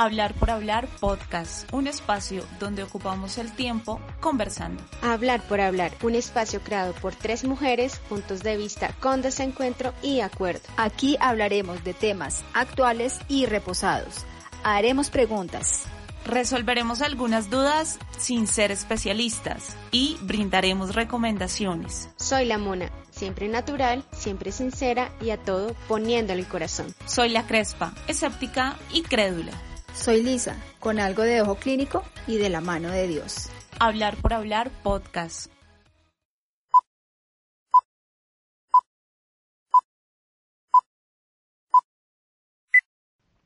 Hablar por Hablar Podcast, un espacio donde ocupamos el tiempo conversando. Hablar por Hablar, un espacio creado por tres mujeres, puntos de vista con desencuentro y acuerdo. Aquí hablaremos de temas actuales y reposados. Haremos preguntas. Resolveremos algunas dudas sin ser especialistas y brindaremos recomendaciones. Soy la Mona, siempre natural, siempre sincera y a todo poniéndole el corazón. Soy la Crespa, escéptica y crédula. Soy Lisa, con algo de ojo clínico y de la mano de Dios. Hablar por hablar podcast.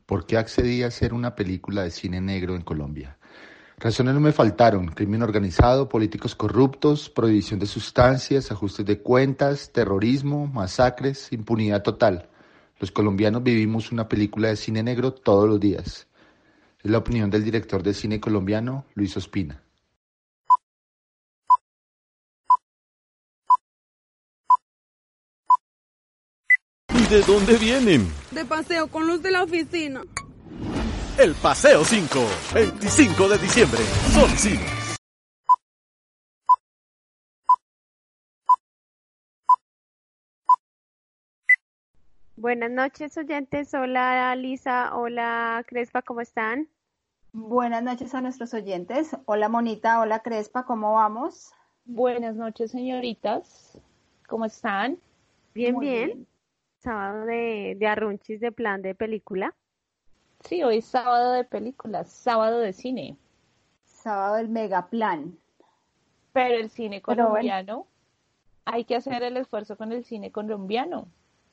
¿Por qué accedí a hacer una película de cine negro en Colombia? Razones no me faltaron, crimen organizado, políticos corruptos, prohibición de sustancias, ajustes de cuentas, terrorismo, masacres, impunidad total. Los colombianos vivimos una película de cine negro todos los días. Es la opinión del director de cine colombiano, Luis Ospina. ¿De dónde vienen? De paseo con los de la oficina. El Paseo 5, 25 de diciembre, Sol Cines. Buenas noches, oyentes. Hola, Lisa. Hola, Crespa. ¿Cómo están? Buenas noches a nuestros oyentes. Hola, Monita. Hola, Crespa. ¿Cómo vamos? Buenas noches, señoritas. ¿Cómo están? Bien, bien. Sábado de, de arrunchis de plan de película. Sí, hoy es sábado de películas, sábado de cine. Sábado del megaplan. Pero el cine colombiano, hay que hacer el esfuerzo con el cine colombiano.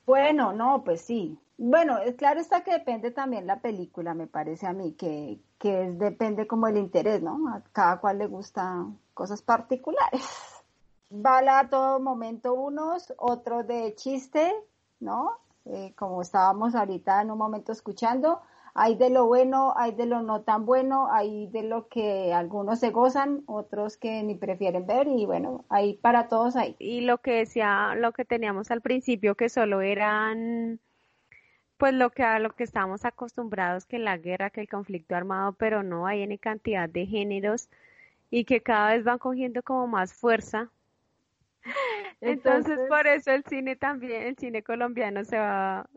Bueno, no, pues sí. Bueno, claro está que depende también la película, me parece a mí, que, que es, depende como el interés, ¿no? A cada cual le gustan cosas particulares. Bala a todo momento unos, otros de chiste, ¿no? Eh, como estábamos ahorita en un momento escuchando, hay de lo bueno, hay de lo no tan bueno, hay de lo que algunos se gozan, otros que ni prefieren ver y bueno, hay para todos ahí. Y lo que decía, lo que teníamos al principio, que solo eran pues lo que a lo que estamos acostumbrados, que la guerra, que el conflicto armado, pero no hay any cantidad de géneros y que cada vez van cogiendo como más fuerza. Entonces, Entonces por eso el cine también, el cine colombiano se va,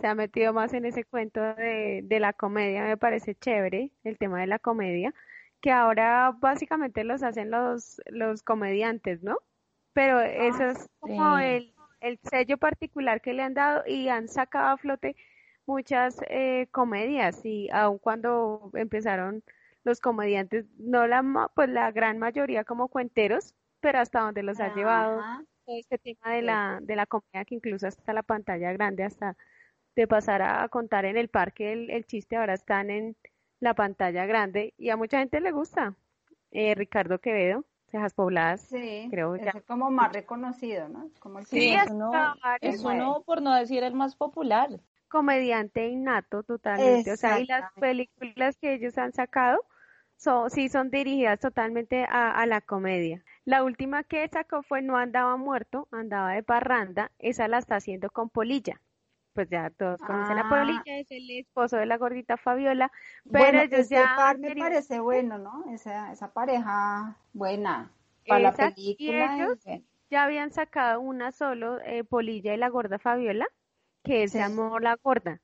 se ha metido más en ese cuento de, de la comedia, me parece chévere el tema de la comedia, que ahora básicamente los hacen los, los comediantes, ¿no? Pero eso es como el, el sello particular que le han dado y han sacado a flote muchas eh, comedias y aun cuando empezaron los comediantes, no la pues la gran mayoría como cuenteros, pero hasta donde los ha llevado este tema de la de la comedia que incluso hasta la pantalla grande hasta de pasar a contar en el parque el, chiste, ahora están en la pantalla grande y a mucha gente le gusta. Eh, Ricardo Quevedo, Cejas Pobladas, sí, creo es como más reconocido, ¿no? Como el sí, es uno, es uno, por no decir el más popular. Comediante innato totalmente, o sea, y las películas que ellos han sacado son, sí son dirigidas totalmente a, a, la comedia. La última que sacó fue No andaba muerto, andaba de parranda, esa la está haciendo con Polilla pues ya todos conocen a Polilla, es el esposo de la gordita Fabiola, pero ellos ya... Par me parece bueno, ¿no? Esa, esa pareja buena para la película. ellos ya habían sacado una solo, eh, Polilla y la gorda Fabiola, que se llamó La Gorda.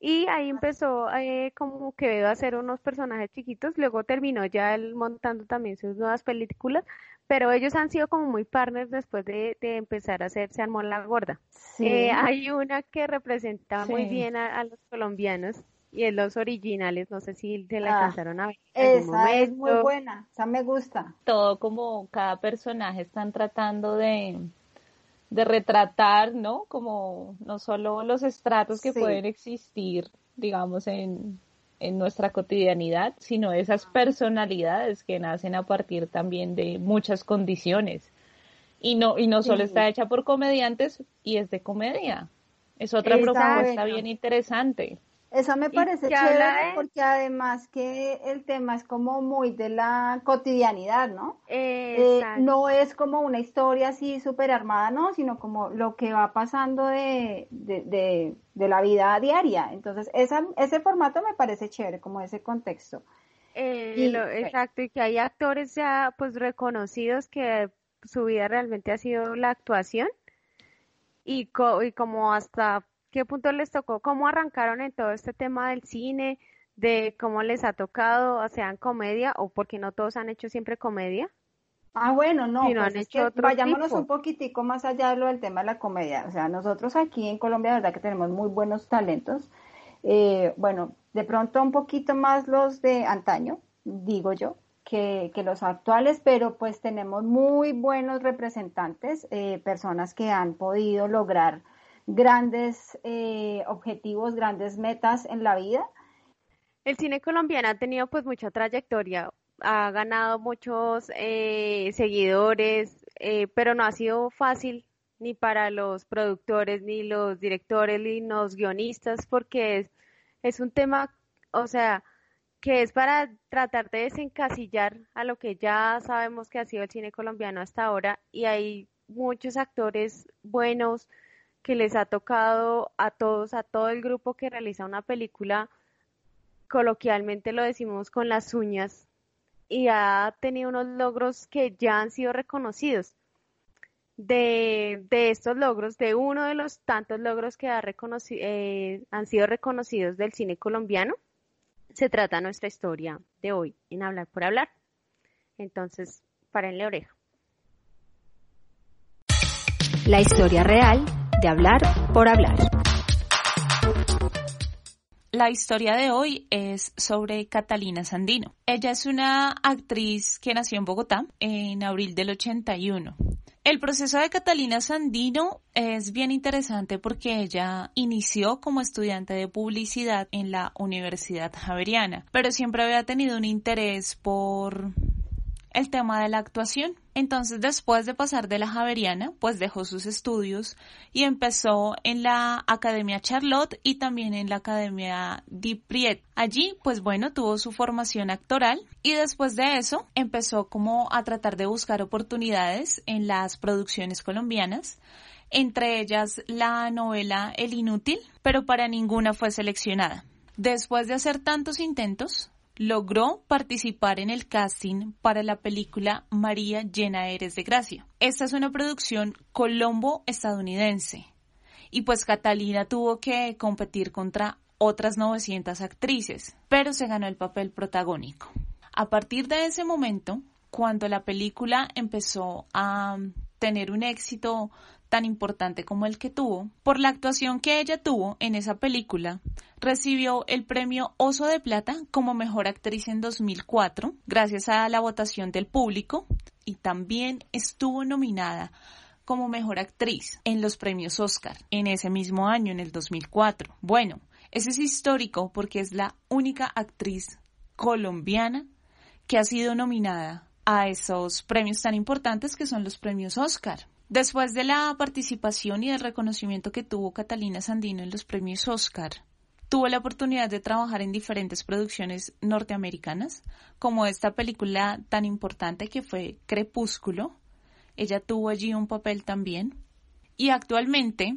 Y ahí empezó eh, como que a hacer unos personajes chiquitos, luego terminó ya él montando también sus nuevas películas, pero ellos han sido como muy partners después de, empezar a hacer Se armó la gorda. Eh, hay una que representa muy bien a, los colombianos y es los originales, no sé si se la alcanzaron a ver. esa es muy buena, esa me gusta. Todo como cada personaje están tratando de, de retratar, ¿no? Como no solo los estratos que pueden existir, digamos, en, en nuestra cotidianidad, sino esas personalidades que nacen a partir también de muchas condiciones. Y no, y no solo está hecha por comediantes y es de comedia. Es otra propuesta bien interesante. Eso me parece chévere porque además que el tema es como muy de la cotidianidad, ¿no? Eh, no es como una historia así súper armada, ¿no? Sino como lo que va pasando de, de, de, la vida diaria. Entonces, esa, ese formato me parece chévere, como ese contexto. Eh, exacto, y que hay actores ya pues reconocidos que su vida realmente ha sido la actuación y, y como hasta qué punto les tocó, cómo arrancaron en todo este tema del cine, de cómo les ha tocado, sean comedia o porque no todos han hecho siempre comedia. Ah, bueno, no, pues vayámonos un poquitico más allá de lo del tema de la comedia. O sea, nosotros aquí en Colombia, la verdad que tenemos muy buenos talentos. Eh, bueno, de pronto un poquito más los de antaño, digo yo, que, los actuales, pero pues tenemos muy buenos representantes, eh, personas que han podido lograr grandes eh, objetivos, grandes metas en la vida. El cine colombiano ha tenido pues mucha trayectoria, ha ganado muchos eh, seguidores, eh, pero no ha sido fácil ni para los productores, ni los directores, ni los guionistas, porque es, es un tema, o sea, que es para tratar de desencasillar a lo que ya sabemos que ha sido el cine colombiano hasta ahora, y hay muchos actores buenos, que les ha tocado a todos, a todo el grupo que realiza una película, coloquialmente lo decimos con las uñas, y ha tenido unos logros que ya han sido reconocidos. De, estos logros, de uno de los tantos logros que eh, han sido reconocidos del cine colombiano, se trata nuestra historia de hoy en Hablar por Hablar. Entonces, párenle oreja. La historia real de hablar por hablar. La historia de hoy es sobre Catalina Sandino. Ella es una actriz que nació en Bogotá en abril del 81. El proceso de Catalina Sandino es bien interesante porque ella inició como estudiante de publicidad en la Universidad Javeriana, pero siempre había tenido un interés por el tema de la actuación. Entonces, después de pasar de la Javeriana, pues dejó sus estudios y empezó en la Academia Charlotte y también en la Academia Dipriet. Allí, pues bueno, tuvo su formación actoral y después de eso empezó como a tratar de buscar oportunidades en las producciones colombianas entre ellas la novela El Inútil, pero para ninguna fue seleccionada. Después de hacer tantos intentos, logró participar en el casting para la película María llena eres de gracia. Esta es una producción colombo-estadounidense y pues Catalina tuvo que competir contra otras 900 actrices, pero se ganó el papel protagónico. A partir de ese momento, cuando la película empezó a tener un éxito tan importante como el que tuvo, por la actuación que ella tuvo en esa película, recibió el premio Oso de Plata como mejor actriz en 2004, gracias a la votación del público, y también estuvo nominada como mejor actriz en los premios Oscar en ese mismo año, en el 2004. Bueno, ese es histórico porque es la única actriz colombiana que ha sido nominada a esos premios tan importantes que son los premios Oscar. Después de la participación y del reconocimiento que tuvo Catalina Sandino en los premios Oscar, tuvo la oportunidad de trabajar en diferentes producciones norteamericanas, como esta película tan importante que fue Crepúsculo. Ella tuvo allí un papel también. Y actualmente,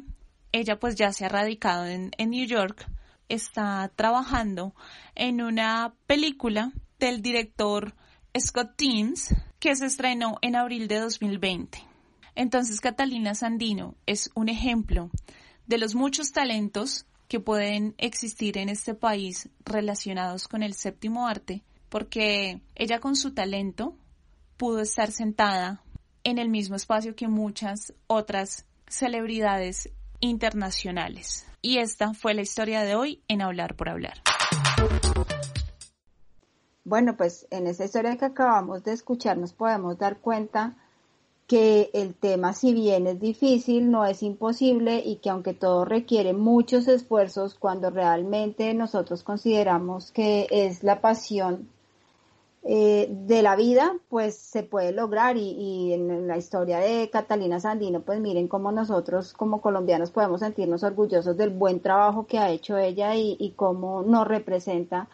ella pues ya se ha radicado en, en New York, está trabajando en una película del director Scott Teams que se estrenó en abril de 2020. Entonces Catalina Sandino es un ejemplo de los muchos talentos que pueden existir en este país relacionados con el séptimo arte, porque ella con su talento pudo estar sentada en el mismo espacio que muchas otras celebridades internacionales. Y esta fue la historia de hoy en Hablar por Hablar. Bueno, pues en esa historia que acabamos de escuchar nos podemos dar cuenta que el tema, si bien es difícil, no es imposible y que aunque todo requiere muchos esfuerzos, cuando realmente nosotros consideramos que es la pasión eh, de la vida, pues se puede lograr y, en la historia de Catalina Sandino, pues miren cómo nosotros como colombianos podemos sentirnos orgullosos del buen trabajo que ha hecho ella y, cómo nos representa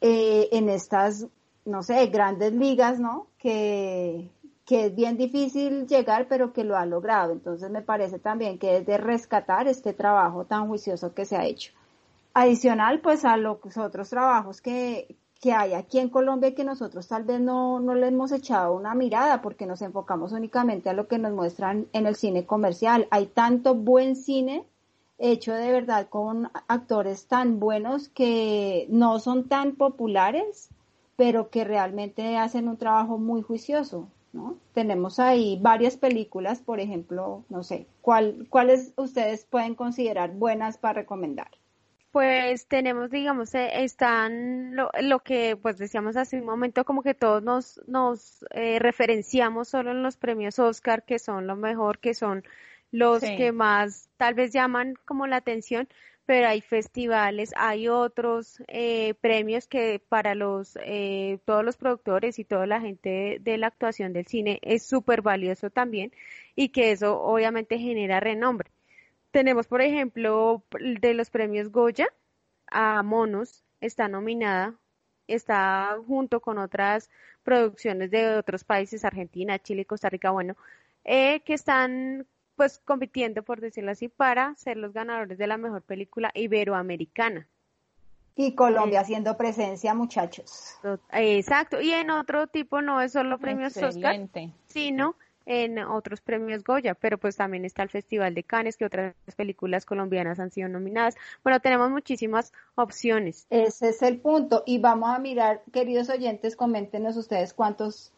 eh, en estas, no sé, grandes ligas, ¿no? Que, que es bien difícil llegar, pero que lo ha logrado. Entonces me parece también que es de rescatar este trabajo tan juicioso que se ha hecho. Adicional, pues a los otros trabajos que, que hay aquí en Colombia que nosotros tal vez no, no le hemos echado una mirada porque nos enfocamos únicamente a lo que nos muestran en el cine comercial. Hay tanto buen cine hecho de verdad con actores tan buenos que no son tan populares, pero que realmente hacen un trabajo muy juicioso. ¿No? Tenemos ahí varias películas, por ejemplo, no sé, ¿cuál, ¿cuáles ustedes pueden considerar buenas para recomendar? Pues tenemos, digamos, eh, están lo, lo, que pues decíamos hace un momento, como que todos nos, nos eh, referenciamos solo en los premios Oscar, que son lo mejor, que son los que más tal vez llaman como la atención, pero hay festivales, hay otros eh, premios que para los eh, todos los productores y toda la gente de, la actuación del cine es súper valioso también y que eso obviamente genera renombre. Tenemos, por ejemplo, de los premios Goya, a Monos está nominada, está junto con otras producciones de otros países, Argentina, Chile, Costa Rica, bueno, eh, que están pues compitiendo, por decirlo así, para ser los ganadores de la mejor película iberoamericana. Y Colombia haciendo presencia, muchachos. Exacto. Y en otro tipo no es solo premios Oscar, sino en otros premios Goya, pero pues también está el Festival de Cannes, que otras películas colombianas han sido nominadas. Bueno, tenemos muchísimas opciones. Ese es el punto. Y vamos a mirar, queridos oyentes, coméntenos ustedes cuántos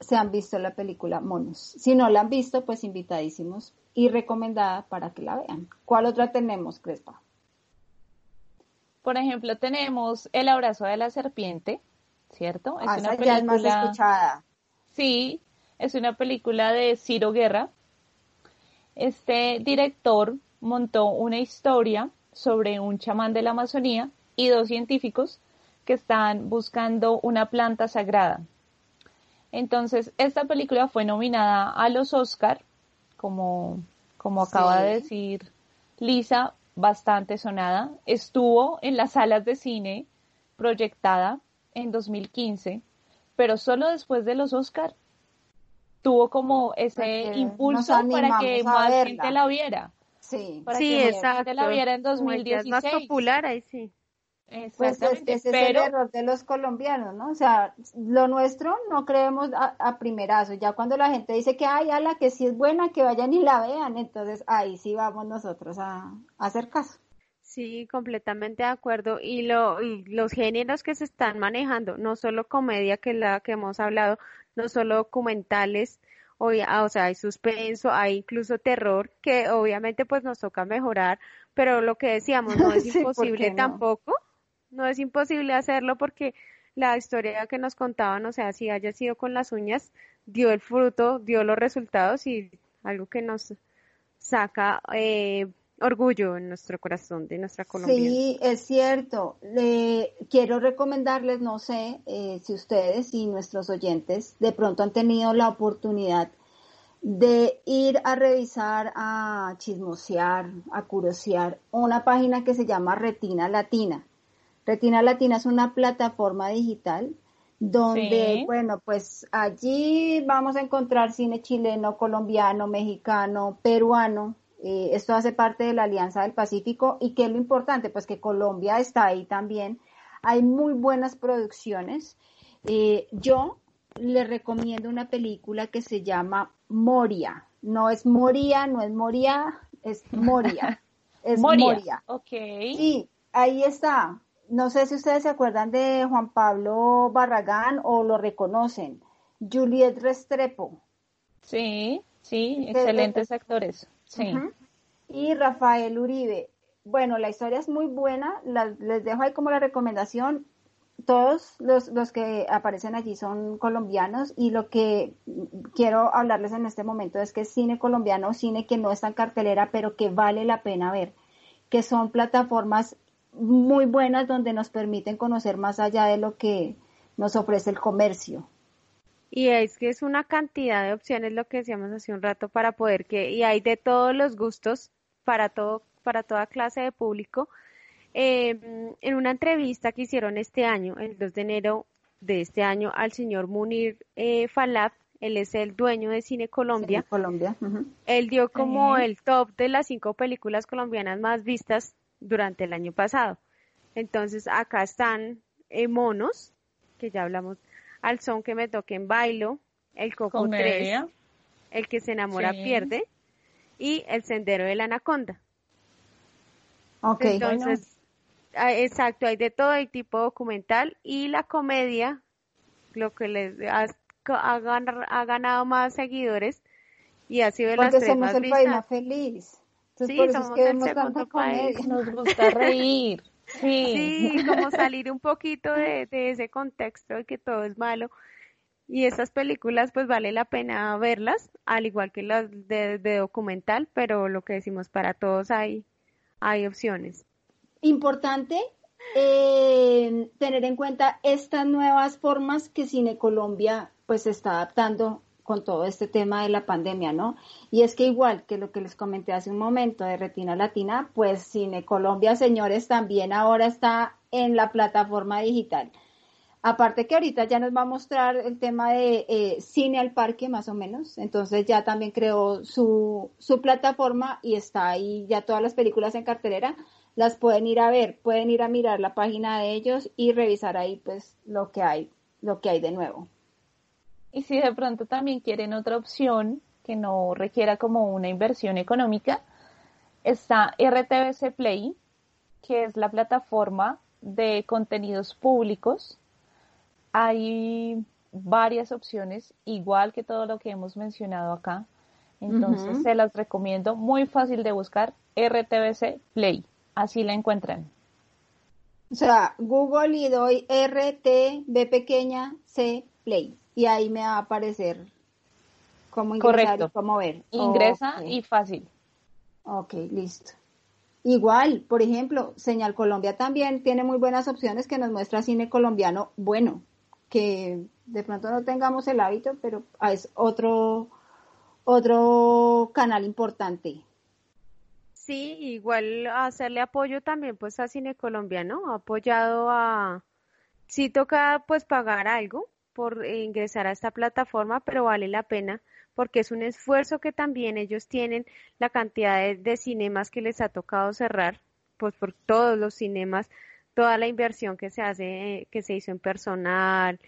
se han visto la película Monos. Si no la han visto, pues invitadísimos y recomendada para que la vean. ¿Cuál otra tenemos, Crespa? Por ejemplo, tenemos El abrazo de la serpiente, ¿cierto? Es ah, una película... más escuchada. Sí, es una película de Ciro Guerra. Este director montó una historia sobre un chamán de la Amazonía y dos científicos que están buscando una planta sagrada. Entonces, esta película fue nominada a los Oscar, como, como acaba de decir Lisa, bastante sonada. Estuvo en las salas de cine proyectada en 2015, pero solo después de los Oscar tuvo como ese impulso para que más gente la viera. Sí, para sí, que exacto. gente la viera en 2016. Es más popular ahí sí. Pues ese es el error de los colombianos, ¿no? O sea, lo nuestro no creemos a, primerazo. Ya cuando la gente dice que hay ala que sí es buena, que vayan y la vean, entonces ahí sí vamos nosotros a, a hacer caso. Sí, completamente de acuerdo. Y, lo, y los géneros que se están manejando, no solo comedia, que es la que hemos hablado, no solo documentales, ah, o, sea, hay suspenso, hay incluso terror, que obviamente pues nos toca mejorar, pero lo que decíamos, no es imposible tampoco, no es imposible hacerlo porque la historia que nos contaban, o sea, si haya sido con las uñas, dio el fruto, dio los resultados y algo que nos saca eh, orgullo en nuestro corazón de nuestra Colombia. Sí, es cierto. Le, quiero recomendarles, no sé eh, si ustedes y nuestros oyentes de pronto han tenido la oportunidad de ir a revisar, a chismosear, a curiosear una página que se llama Retina Latina. Retina Latina es una plataforma digital donde, bueno, pues allí vamos a encontrar cine chileno, colombiano, mexicano, peruano, eh, esto hace parte de la Alianza del Pacífico y qué es lo importante, pues que Colombia está ahí también. Hay muy buenas producciones. Eh, yo le recomiendo una película que se llama Moria. No es Moria, no es Moria, es Moria. Es Moria. Ok. Sí, ahí está. No sé si ustedes se acuerdan de Juan Pablo Barragán o lo reconocen. Juliet Restrepo. Sí, sí, excelentes actores. Sí. Y Rafael Uribe. Bueno, la historia es muy buena, les dejo ahí como la recomendación. Todos los, los que aparecen allí son colombianos y lo que quiero hablarles en este momento es que es cine colombiano, cine que no está en cartelera, pero que vale la pena ver, que son plataformas muy buenas donde nos permiten conocer más allá de lo que nos ofrece el comercio. Y es que es una cantidad de opciones lo que decíamos hace un rato para poder que, y hay de todos los gustos para todo, para toda clase de público. Em, en una entrevista que hicieron este año, el 2 de enero de este año, al señor Munir eh, Falaf, él es el dueño de Cine Colombia. Colombia. Él dio como el top de las cinco películas colombianas más vistas durante el año pasado. Entonces acá están eh, Monos, que ya hablamos, Al son que me toquen bailo, El Coco 3, El que se enamora pierde y El sendero de la anaconda. Ok. Entonces, ah, exacto, hay de todo el tipo documental y la comedia, lo que les ha, ha, ganado más seguidores y ha sido de las tres somos el país más feliz. Sí, somos el segundo país. Nos gusta reír. Sí. como salir un poquito de, ese contexto de que todo es malo. Y esas películas, pues vale la pena verlas, al igual que las de, documental, pero lo que decimos, para todos hay, hay opciones. Importante eh, tener en cuenta estas nuevas formas que Cine Colombia pues está adaptando con todo este tema de la pandemia, ¿no? Y es que igual que lo que les comenté hace un momento de Retina Latina, pues Cine Colombia, señores, también ahora está en la plataforma digital. Aparte que ahorita ya nos va a mostrar el tema de eh, cine al parque, más o menos. Entonces ya también creó su, su plataforma y está ahí ya todas las películas en cartelera. Las pueden ir a ver, pueden ir a mirar la página de ellos y revisar ahí pues lo que hay, lo que hay de nuevo. Y si de pronto también quieren otra opción que no requiera como una inversión económica, está RTBC Play, que es la plataforma de contenidos públicos. Hay varias opciones, igual que todo lo que hemos mencionado acá. Entonces se las recomiendo, muy fácil de buscar, RTBC Play. Así la encuentran. O sea, Google y doy RTB pequeña C Play y ahí me va a aparecer cómo ingresar y cómo ver. Ingresa y fácil. Ok, listo. Igual, por ejemplo, Señal Colombia también tiene muy buenas opciones que nos muestra cine colombiano bueno, que de pronto no tengamos el hábito, pero es otro, otro canal importante. Sí, igual hacerle apoyo también pues a cine colombiano, apoyado a, sí toca pues pagar algo, por ingresar a esta plataforma, pero vale la pena porque es un esfuerzo que también ellos tienen, la cantidad de, cinemas que les ha tocado cerrar, pues por todos los cinemas, toda la inversión que se hace, que se hizo en personal,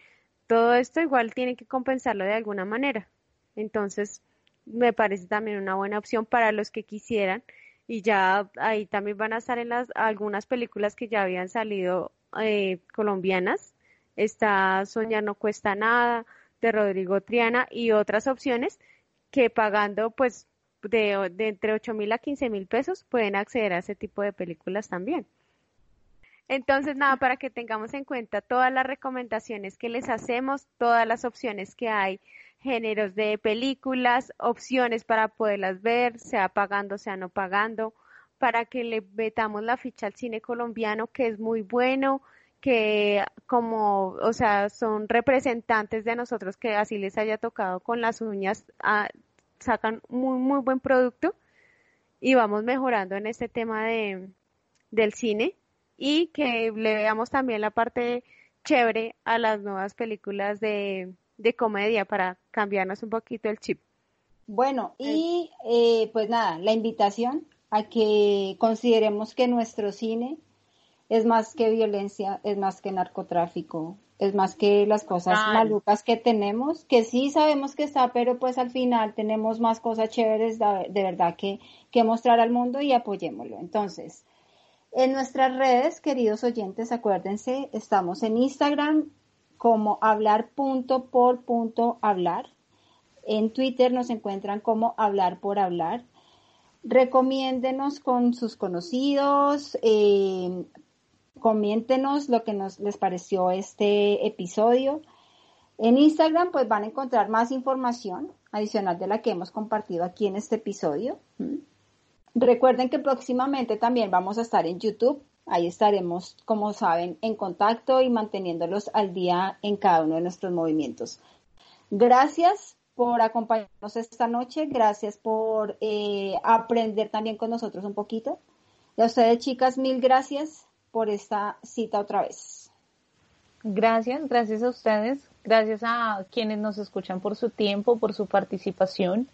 todo esto igual tienen que compensarlo de alguna manera. Entonces, me parece también una buena opción para los que quisieran y ya ahí también van a estar en las algunas películas que ya habían salido eh, colombianas está Soñar no cuesta nada, de Rodrigo Triana y otras opciones que pagando pues de, entre 8 mil a 15 mil pesos pueden acceder a ese tipo de películas también. Entonces, nada, para que tengamos en cuenta todas las recomendaciones que les hacemos, todas las opciones que hay, géneros de películas, opciones para poderlas ver, sea pagando, sea no pagando, para que le metamos la ficha al cine colombiano, que es muy bueno, que como, o sea, son representantes de nosotros que así les haya tocado con las uñas, ah, sacan muy, muy buen producto y vamos mejorando en este tema de, del cine y que le veamos también la parte chévere a las nuevas películas de, de comedia para cambiarnos un poquito el chip. Bueno, y eh, pues nada, la invitación a que consideremos que nuestro cine es más que violencia, es más que narcotráfico, es más que las cosas malucas que tenemos, que sí sabemos que está, pero pues al final tenemos más cosas chéveres de, verdad que, que mostrar al mundo y apoyémoslo. Entonces, en nuestras redes, queridos oyentes, acuérdense, estamos en Instagram como hablar.por.hablar. En Twitter nos encuentran como hablar por hablar. Recomiéndenos con sus conocidos, eh, coméntenos lo que nos les pareció este episodio. En Instagram pues van a encontrar más información adicional de la que hemos compartido aquí en este episodio. Recuerden que próximamente también vamos a estar en YouTube ahí estaremos, como saben, en contacto y manteniéndolos al día en cada uno de nuestros movimientos. Gracias por acompañarnos esta noche, gracias por eh, aprender también con nosotros un poquito. Y a ustedes, chicas, mil gracias por esta cita otra vez. Gracias, gracias a ustedes, gracias a quienes nos escuchan por su tiempo, por su participación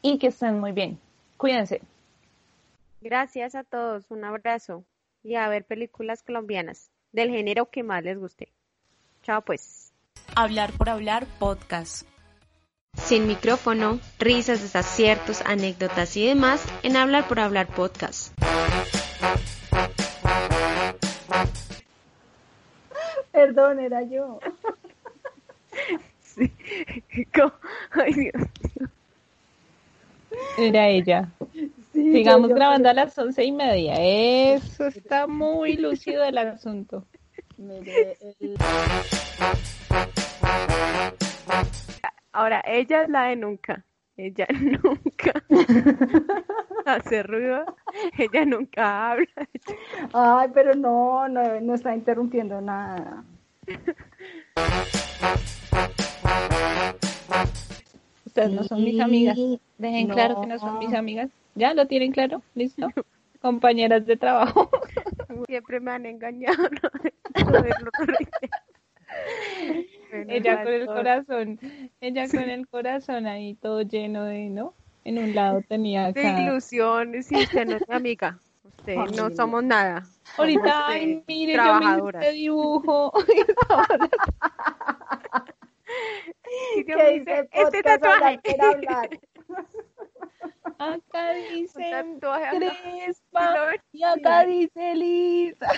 y que estén muy bien. Cuídense. Gracias a todos, un abrazo y a ver películas colombianas del género que más les guste. Chao pues. Hablar por hablar podcast. Sin micrófono, risas, desaciertos, anécdotas y demás en Hablar por hablar podcast. Perdón, era yo. Sí. Ay, Dios. Era ella. Sí, Sigamos yo- yo- grabando a las once y media. Eso está muy lúcido el asunto. Mire, el- Ahora, ella es la de nunca. Ella nunca hace ruido. Ella nunca habla. Ay, pero no, no, no está interrumpiendo nada. Ustedes no son mis amigas. Sí, Dejen no. claro que no son mis amigas. ¿Ya lo tienen claro? ¿Listo? Compañeras de trabajo. Siempre me han engañado. ¿no? Ella con el corazón, ella con el corazón ahí todo lleno de, ¿no? En un lado tenía De acá. ilusiones y usted no es mi amiga. Usted Ay, no somos nada. Ahorita, Somos, ay, mire, yo me este dibujo. Me dice este podcast tatuaje. Acá dice. Crespa y acá dice Lisa.